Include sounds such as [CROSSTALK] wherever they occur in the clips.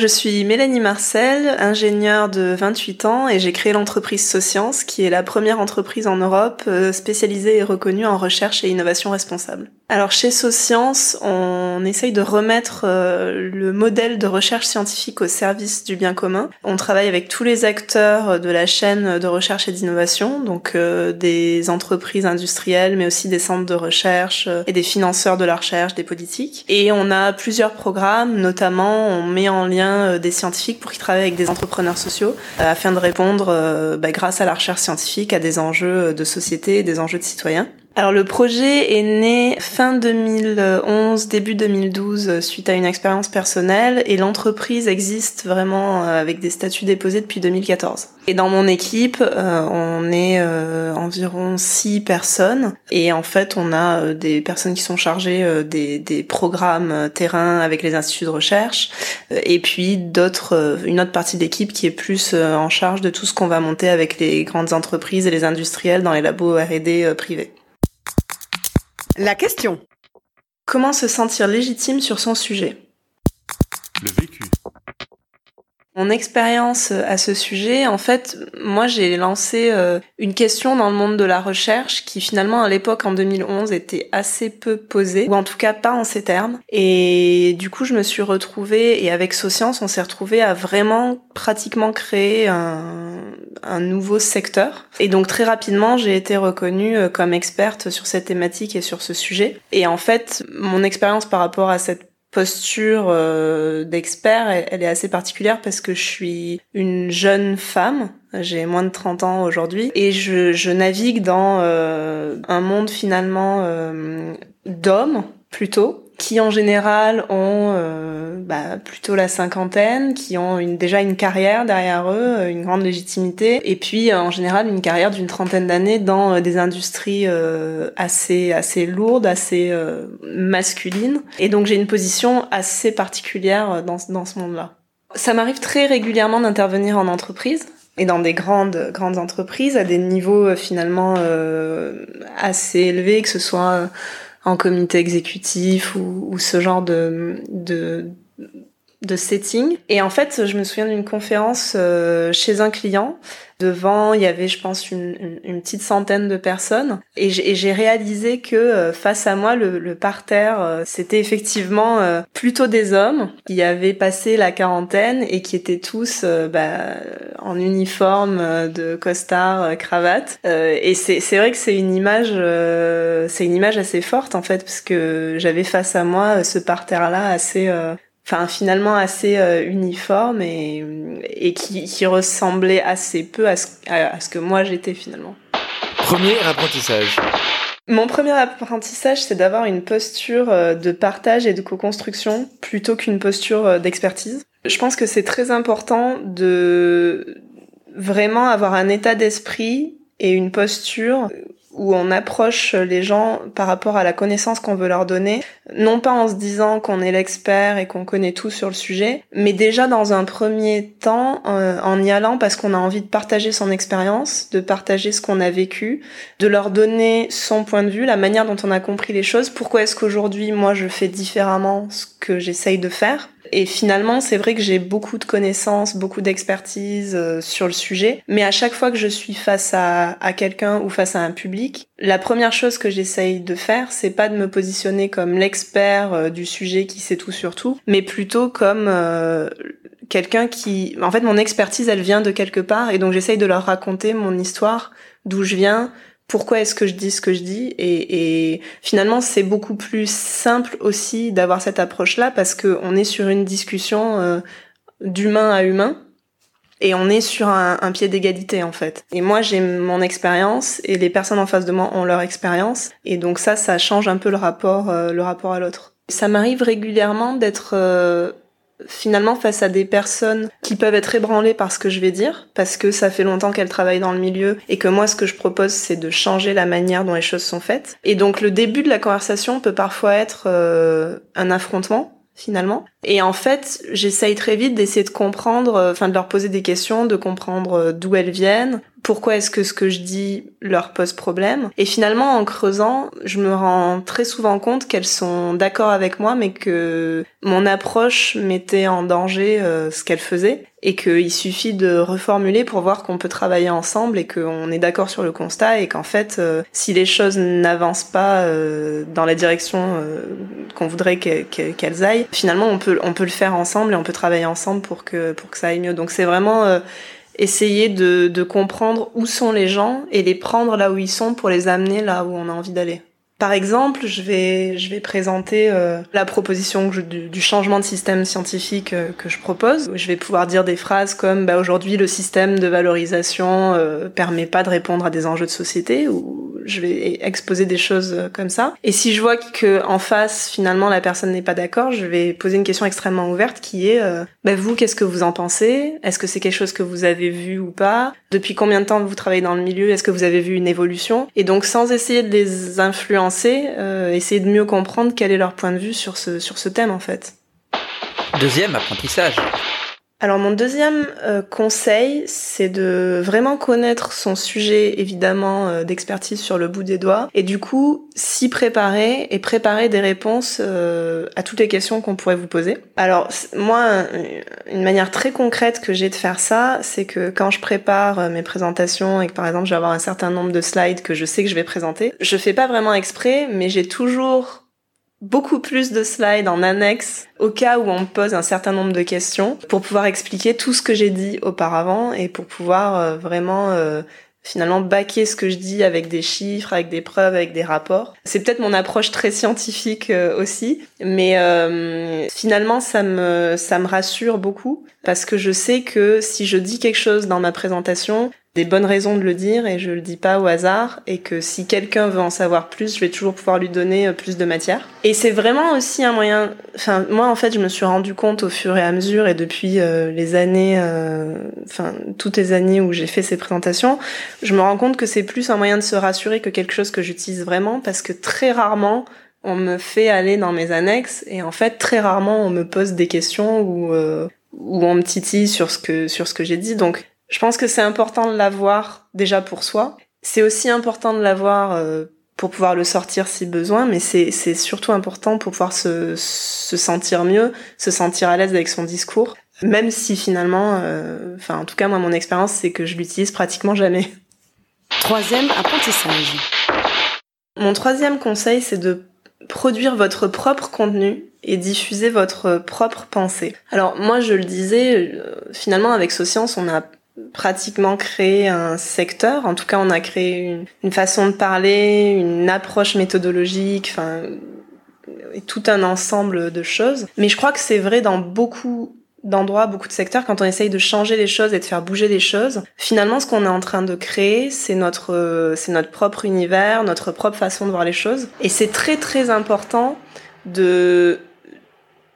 Je suis Mélanie Marcel, ingénieure de 28 ans et j'ai créé l'entreprise Socience qui est la première entreprise en Europe euh, spécialisée et reconnue en recherche et innovation responsable. Alors chez Socience, on essaye de remettre euh, le modèle de recherche scientifique au service du bien commun. On travaille avec tous les acteurs de la chaîne de recherche et d'innovation, donc euh, des entreprises industrielles mais aussi des centres de recherche et des financeurs de la recherche, des politiques. Et on a plusieurs programmes, notamment on met en lien euh, des scientifiques pour qu'ils travaillent avec des entrepreneurs sociaux euh, afin de répondre, euh, bah, grâce à la recherche scientifique, à des enjeux de société et des enjeux de citoyens. Alors le projet est né fin 2011, début 2012 suite à une expérience personnelle et l'entreprise existe vraiment avec des statuts déposés depuis 2014. Et dans mon équipe, euh, on est euh, environ six personnes et en fait on a des personnes qui sont chargées des, des programmes terrain avec les instituts de recherche et puis d'autres, une autre partie de l'équipe qui est plus en charge de tout ce qu'on va monter avec les grandes entreprises et les industriels dans les labos R&D privés. La question. Comment se sentir légitime sur son sujet? Le vécu. Mon expérience à ce sujet, en fait, moi j'ai lancé euh, une question dans le monde de la recherche qui finalement à l'époque en 2011 était assez peu posée, ou en tout cas pas en ces termes. Et du coup je me suis retrouvée, et avec Socience on s'est retrouvé à vraiment pratiquement créer un, un nouveau secteur. Et donc très rapidement j'ai été reconnue euh, comme experte sur cette thématique et sur ce sujet. Et en fait mon expérience par rapport à cette posture euh, d'expert, elle, est assez particulière parce que je suis une jeune femme, j'ai moins de 30 ans aujourd'hui, et je, je navigue dans euh, un monde finalement euh, d'hommes plutôt, qui en général ont euh, bah, plutôt la cinquantaine, qui ont une, déjà une carrière derrière eux, euh, une grande légitimité, et puis en général une carrière d'une trentaine d'années dans euh, des industries assez assez lourdes, assez masculines. Et donc j'ai une position assez particulière dans, dans ce monde-là. Ça m'arrive très régulièrement d'intervenir en entreprise et dans des grandes grandes entreprises à des niveaux finalement assez élevés, que ce soit en comité exécutif ou, ce genre de, de setting. Et en fait, je me souviens d'une conférence euh, chez un client. Devant, il y avait, je pense, une, une, petite centaine de personnes. Et j'ai réalisé que euh, face à moi, le, le parterre, euh, c'était effectivement plutôt des hommes qui avaient passé la quarantaine et qui étaient tous bah, en uniforme de costard, cravate. et c'est vrai que c'est une image, c'est une image assez forte en fait, parce que j'avais face à moi ce parterre-là assez enfin finalement assez euh, uniforme et, et qui, qui, ressemblait assez peu à ce, à, ce que moi j'étais finalement. Premier apprentissage. Mon premier apprentissage, c'est d'avoir une posture euh, de partage et de co-construction plutôt qu'une posture euh, d'expertise. Je pense que c'est très important de vraiment avoir un état d'esprit et une posture où on approche les gens par rapport à la connaissance qu'on veut leur donner, non pas en se disant qu'on est l'expert et qu'on connaît tout sur le sujet, mais déjà dans un premier temps euh, en y allant parce qu'on a envie de partager son expérience, de partager ce qu'on a vécu, de leur donner son point de vue, la manière dont on a compris les choses, pourquoi est-ce qu'aujourd'hui moi je fais différemment ce que j'essaye de faire? Et finalement, c'est vrai que j'ai beaucoup de connaissances, beaucoup d'expertise euh, sur le sujet, mais à chaque fois que je suis face à, quelqu'un ou face à un public, la première chose que j'essaye de faire, c'est pas de me positionner comme l'expert euh, du sujet qui sait tout sur tout, mais plutôt comme euh, quelqu'un qui... En fait, mon expertise, elle vient de quelque part, et donc j'essaye de leur raconter mon histoire, d'où je viens, pourquoi est-ce que je dis ce que je dis et, et finalement c'est beaucoup plus simple aussi d'avoir cette approche là parce que on est sur une discussion euh, d'humain à humain et on est sur un, pied d'égalité en fait. Et moi j'ai mon expérience et les personnes en face de moi ont leur expérience et donc ça ça change un peu le rapport euh, le rapport à l'autre. Ça m'arrive régulièrement d'être euh, finalement face à des personnes qui peuvent être ébranlées par ce que je vais dire, parce que ça fait longtemps qu'elles travaillent dans le milieu et que moi ce que je propose c'est de changer la manière dont les choses sont faites. Et donc le début de la conversation peut parfois être euh, un affrontement finalement. Et en fait, j'essaye très vite d'essayer de comprendre, euh, enfin de leur poser des questions, de comprendre euh, d'où elles viennent, pourquoi est-ce que ce que je dis leur pose problème. Et finalement, en creusant, je me rends très souvent compte qu'elles sont d'accord avec moi, mais que mon approche mettait en danger euh, ce qu'elles faisaient et qu'il suffit de reformuler pour voir qu'on peut travailler ensemble et qu'on est d'accord sur le constat et qu'en fait, euh, si les choses n'avancent pas euh, dans la direction qu'on voudrait qu'elles aillent, finalement, on peut on peut le faire ensemble et on peut travailler ensemble pour que pour que ça aille mieux. Donc c'est vraiment essayer de, de comprendre où sont les gens et les prendre là où ils sont pour les amener là où on a envie d'aller. Par exemple, je vais, je vais présenter euh, la proposition du, changement de système scientifique euh, que je propose. Je vais pouvoir dire des phrases comme bah, aujourd'hui le système de valorisation euh, permet pas de répondre à des enjeux de société ou je vais exposer des choses euh, comme ça. Et si je vois que en face finalement la personne n'est pas d'accord, je vais poser une question extrêmement ouverte qui est bah, vous qu'est-ce que vous en pensez? Est-ce que c'est quelque chose que vous avez vu ou pas? Depuis combien de temps vous travaillez dans le milieu? Est-ce que vous avez vu une évolution? Et donc sans essayer de les influencer euh, essayer de mieux comprendre quel est leur point de vue sur ce, sur ce thème en fait. Deuxième apprentissage. Alors mon deuxième euh, conseil, c'est de vraiment connaître son sujet évidemment euh, d'expertise sur le bout des doigts et du coup s'y préparer et préparer des réponses euh, à toutes les questions qu'on pourrait vous poser. Alors moi, une manière très concrète que j'ai de faire ça, c'est que quand je prépare mes présentations et que par exemple je vais avoir un certain nombre de slides que je sais que je vais présenter, je fais pas vraiment exprès, mais j'ai toujours beaucoup plus de slides en annexe au cas où on me pose un certain nombre de questions pour pouvoir expliquer tout ce que j'ai dit auparavant et pour pouvoir euh, vraiment euh, finalement baquer ce que je dis avec des chiffres, avec des preuves, avec des rapports. C'est peut-être mon approche très scientifique euh, aussi, mais finalement ça me ça me rassure beaucoup parce que je sais que si je dis quelque chose dans ma présentation, des bonnes raisons de le dire et je le dis pas au hasard et que si quelqu'un veut en savoir plus, je vais toujours pouvoir lui donner euh, plus de matière. Et c'est vraiment aussi un moyen, enfin moi en fait je me suis rendu compte au fur et à mesure et depuis euh, les années, euh, enfin toutes les années où j'ai fait ces présentations, je me rends compte que c'est plus un moyen de se rassurer que quelque chose que j'utilise vraiment parce que très rarement on me fait aller dans mes annexes et en fait très rarement on me pose des questions ou ou on me titille sur ce que sur ce que j'ai dit donc je pense que c'est important de l'avoir déjà pour soi. C'est aussi important de l'avoir euh, pour pouvoir le sortir si besoin, mais c'est surtout important pour pouvoir se, se sentir mieux, se sentir à l'aise avec son discours, même si finalement, euh, enfin en tout cas moi mon expérience c'est que je l'utilise pratiquement jamais. Troisième apprentissage. Mon troisième conseil c'est de produire votre propre contenu et diffuser votre propre pensée. Alors moi je le disais, euh, finalement avec Socience on a pratiquement créé un secteur. En tout cas, on a créé une, une façon de parler, une approche méthodologique, enfin, tout un ensemble de choses. Mais je crois que c'est vrai dans beaucoup d'endroits, beaucoup de secteurs, quand on essaye de changer les choses et de faire bouger les choses, finalement, ce qu'on est en train de créer, c'est notre, c'est notre propre univers, notre propre façon de voir les choses. Et c'est très, très important de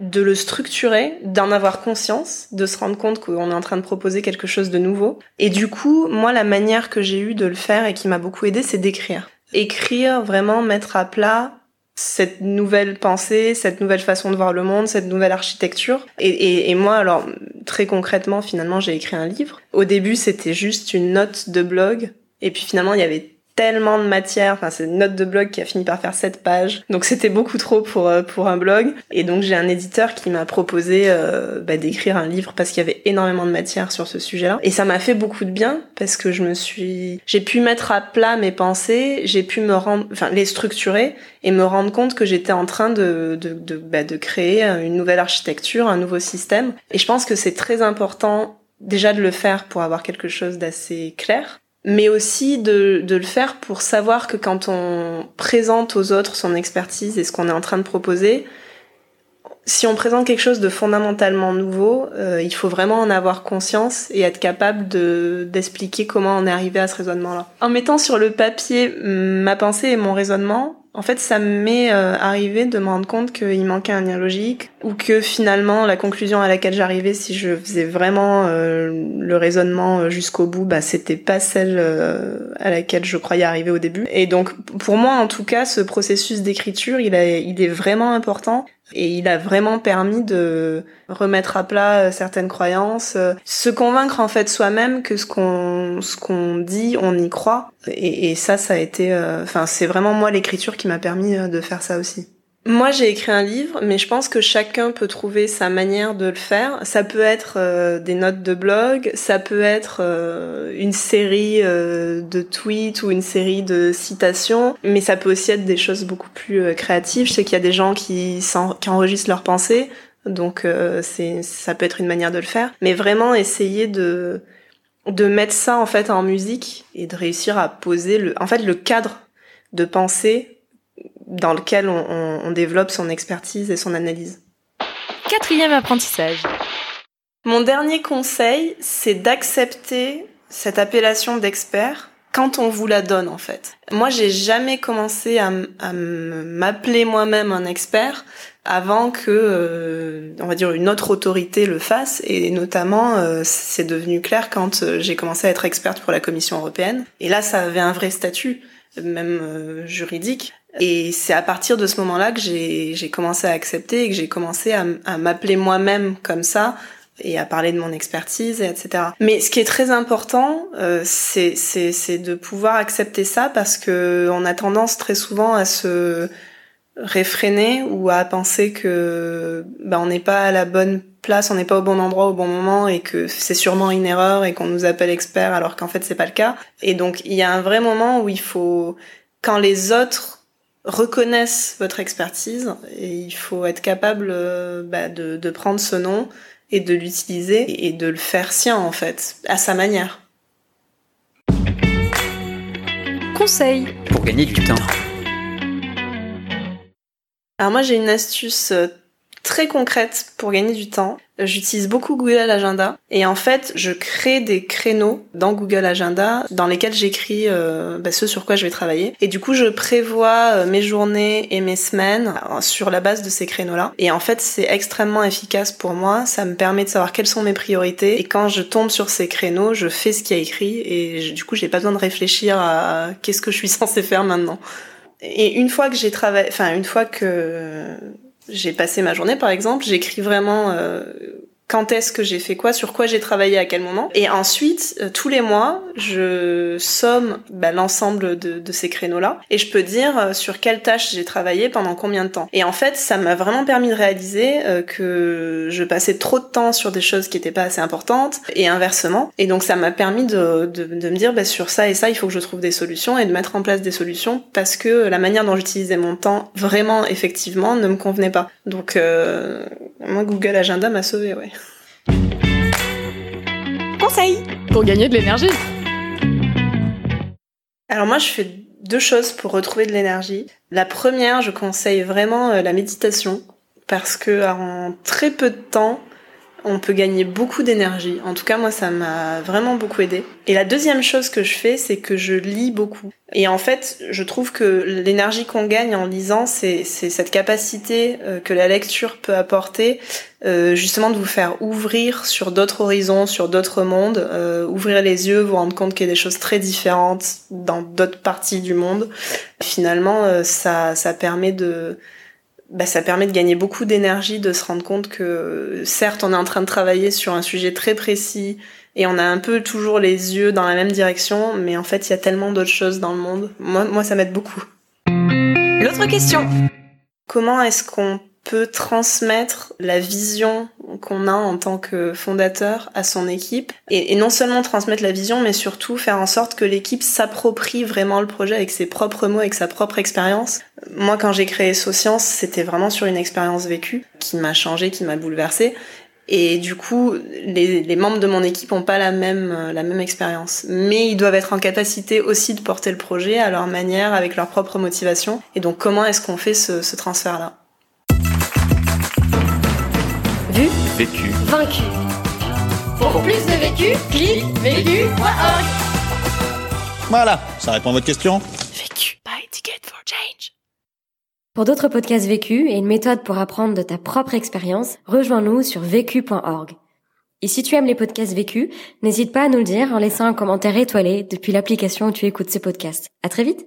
de le structurer, d'en avoir conscience, de se rendre compte qu'on est en train de proposer quelque chose de nouveau. Et du coup, moi, la manière que j'ai eue de le faire et qui m'a beaucoup aidé, c'est d'écrire. écrire, vraiment mettre à plat cette nouvelle pensée, cette nouvelle façon de voir le monde, cette nouvelle architecture. Et, et, et moi, alors, très concrètement, finalement, j'ai écrit un livre. Au début, c'était juste une note de blog. Et puis finalement, il y avait tellement de matière. Enfin, c'est une note de blog qui a fini par faire 7 pages. Donc c'était beaucoup trop pour euh, pour un blog. Et donc j'ai un éditeur qui m'a proposé euh, bah, d'écrire un livre parce qu'il y avait énormément de matière sur ce sujet-là. Et ça m'a fait beaucoup de bien parce que je me suis, j'ai pu mettre à plat mes pensées, j'ai pu me rendre, enfin les structurer et me rendre compte que j'étais en train de de de, bah, de créer une nouvelle architecture, un nouveau système. Et je pense que c'est très important déjà de le faire pour avoir quelque chose d'assez clair mais aussi de, de, le faire pour savoir que quand on présente aux autres son expertise et ce qu'on est en train de proposer, si on présente quelque chose de fondamentalement nouveau, euh, il faut vraiment en avoir conscience et être capable de d'expliquer comment on est arrivé à ce raisonnement-là. En mettant sur le papier ma pensée et mon raisonnement, en fait, ça m'est euh, arrivé de me rendre compte qu'il manquait un lien logique ou que finalement la conclusion à laquelle j'arrivais, si je faisais vraiment euh, le raisonnement euh, jusqu'au bout, bah c'était pas celle à laquelle je croyais arriver au début. Et donc, pour moi, en tout cas, ce processus d'écriture, il, il est vraiment important et il a vraiment permis de remettre à plat euh, certaines croyances, euh, se convaincre en fait soi-même que ce qu'on ce qu'on dit, on y croit. Et, ça, ça a été, euh, enfin, c'est vraiment moi l'écriture qui m'a permis de faire ça aussi. Moi, j'ai écrit un livre, mais je pense que chacun peut trouver sa manière de le faire. Ça peut être euh, des notes de blog, ça peut être euh, une série euh, de tweets ou une série de citations, mais ça peut aussi être des choses beaucoup plus créatives. Je sais qu'il y a des gens qui, qui enregistrent leurs pensées, donc c'est ça peut être une manière de le faire. Mais vraiment essayer de de mettre ça en fait en musique et de réussir à poser le, en fait, le cadre de pensée dans lequel on, on, développe son expertise et son analyse. Quatrième apprentissage. Mon dernier conseil, c'est d'accepter cette appellation d'expert quand on vous la donne en fait. Moi, j'ai jamais commencé à, à m'appeler moi-même un expert avant que, euh, on va dire, une autre autorité le fasse. Et notamment, euh, c'est devenu clair quand euh, j'ai commencé à être experte pour la Commission européenne. Et là, ça avait un vrai statut, même juridique. Et c'est à partir de ce moment-là que j'ai commencé à accepter et que j'ai commencé à, m'appeler moi-même comme ça et à parler de mon expertise, et etc. Mais ce qui est très important, euh, c'est de pouvoir accepter ça parce que on a tendance très souvent à se réfréner ou à penser que bah, on n'est pas à la bonne place, on n'est pas au bon endroit au bon moment et que c'est sûrement une erreur et qu'on nous appelle expert alors qu'en fait c'est pas le cas. Et donc il y a un vrai moment où il faut quand les autres reconnaissent votre expertise et il faut être capable euh, bah, de, de, prendre ce nom et de l'utiliser et de le faire sien en fait, à sa manière. Conseil pour gagner du temps. Alors moi j'ai une astuce euh, très concrète pour gagner du temps. J'utilise beaucoup Google Agenda et en fait je crée des créneaux dans Google Agenda dans lesquels j'écris euh, bah, ce sur quoi je vais travailler et du coup je prévois euh, mes journées et mes semaines euh, sur la base de ces créneaux-là et en fait c'est extrêmement efficace pour moi, ça me permet de savoir quelles sont mes priorités et quand je tombe sur ces créneaux je fais ce qui a écrit et du coup j'ai pas besoin de réfléchir à qu'est-ce que je suis [LAUGHS] censée faire maintenant. Et une fois que j'ai travaillé, enfin une fois que j'ai passé ma journée par exemple, j'écris vraiment euh, quand est-ce que j'ai fait quoi, sur quoi j'ai travaillé à quel moment. Et ensuite, euh, tous les mois, je somme bah, l'ensemble de, de, ces créneaux-là et je peux dire euh, sur quelle tâche j'ai travaillé pendant combien de temps. Et en fait, ça m'a vraiment permis de réaliser euh, que je passais trop de temps sur des choses qui n'étaient pas assez importantes et inversement. Et donc, ça m'a permis de, de, de me dire bah, sur ça et ça, il faut que je trouve des solutions et de mettre en place des solutions parce que la manière dont j'utilisais mon temps vraiment effectivement ne me convenait pas. Donc, moi, Google Agenda m'a sauvé, ouais. Pour gagner de l'énergie. Alors moi, je fais deux choses pour retrouver de l'énergie. La première, je conseille vraiment euh, la méditation parce que en très peu de temps, on peut gagner beaucoup d'énergie. En tout cas, moi, ça m'a vraiment beaucoup aidé. Et la deuxième chose que je fais, c'est que je lis beaucoup. Et en fait, je trouve que l'énergie qu'on gagne en lisant, c'est cette capacité euh, que la lecture peut apporter, euh, justement de vous faire ouvrir sur d'autres horizons, sur d'autres mondes, euh, ouvrir les yeux, vous rendre compte qu'il y a des choses très différentes dans d'autres parties du monde. Finalement, ça, ça permet de bah, ça permet de gagner beaucoup d'énergie, de se rendre compte que certes on est en train de travailler sur un sujet très précis et on a un peu toujours les yeux dans la même direction, mais en fait il y a tellement d'autres choses dans le monde. Moi, moi ça m'aide beaucoup. L'autre question. Comment est-ce qu'on peut transmettre la vision qu'on a en tant que fondateur à son équipe. Et, non seulement transmettre la vision mais surtout faire en sorte que l'équipe s'approprie vraiment le projet avec ses propres mots avec sa propre expérience. Moi quand j'ai créé Socience c'était vraiment sur une expérience vécue qui m'a changé qui m'a bouleversé et du coup, les, membres de mon équipe ont pas la même la même expérience, mais ils doivent être en capacité aussi de porter le projet à leur manière, avec leur propre motivation. Et donc, comment est-ce qu'on fait ce, ce transfert-là? Vu, Vécu. vaincu. Pour plus de vécu, clique vécu.org. Voilà, ça répond à votre question Vécu. Buy ticket for change. Pour d'autres podcasts vécus et une méthode pour apprendre de ta propre expérience, rejoins-nous sur vécu.org. Et si tu aimes les podcasts vécus, n'hésite pas à nous le dire en laissant un commentaire étoilé depuis l'application où tu écoutes ces podcasts. À très vite!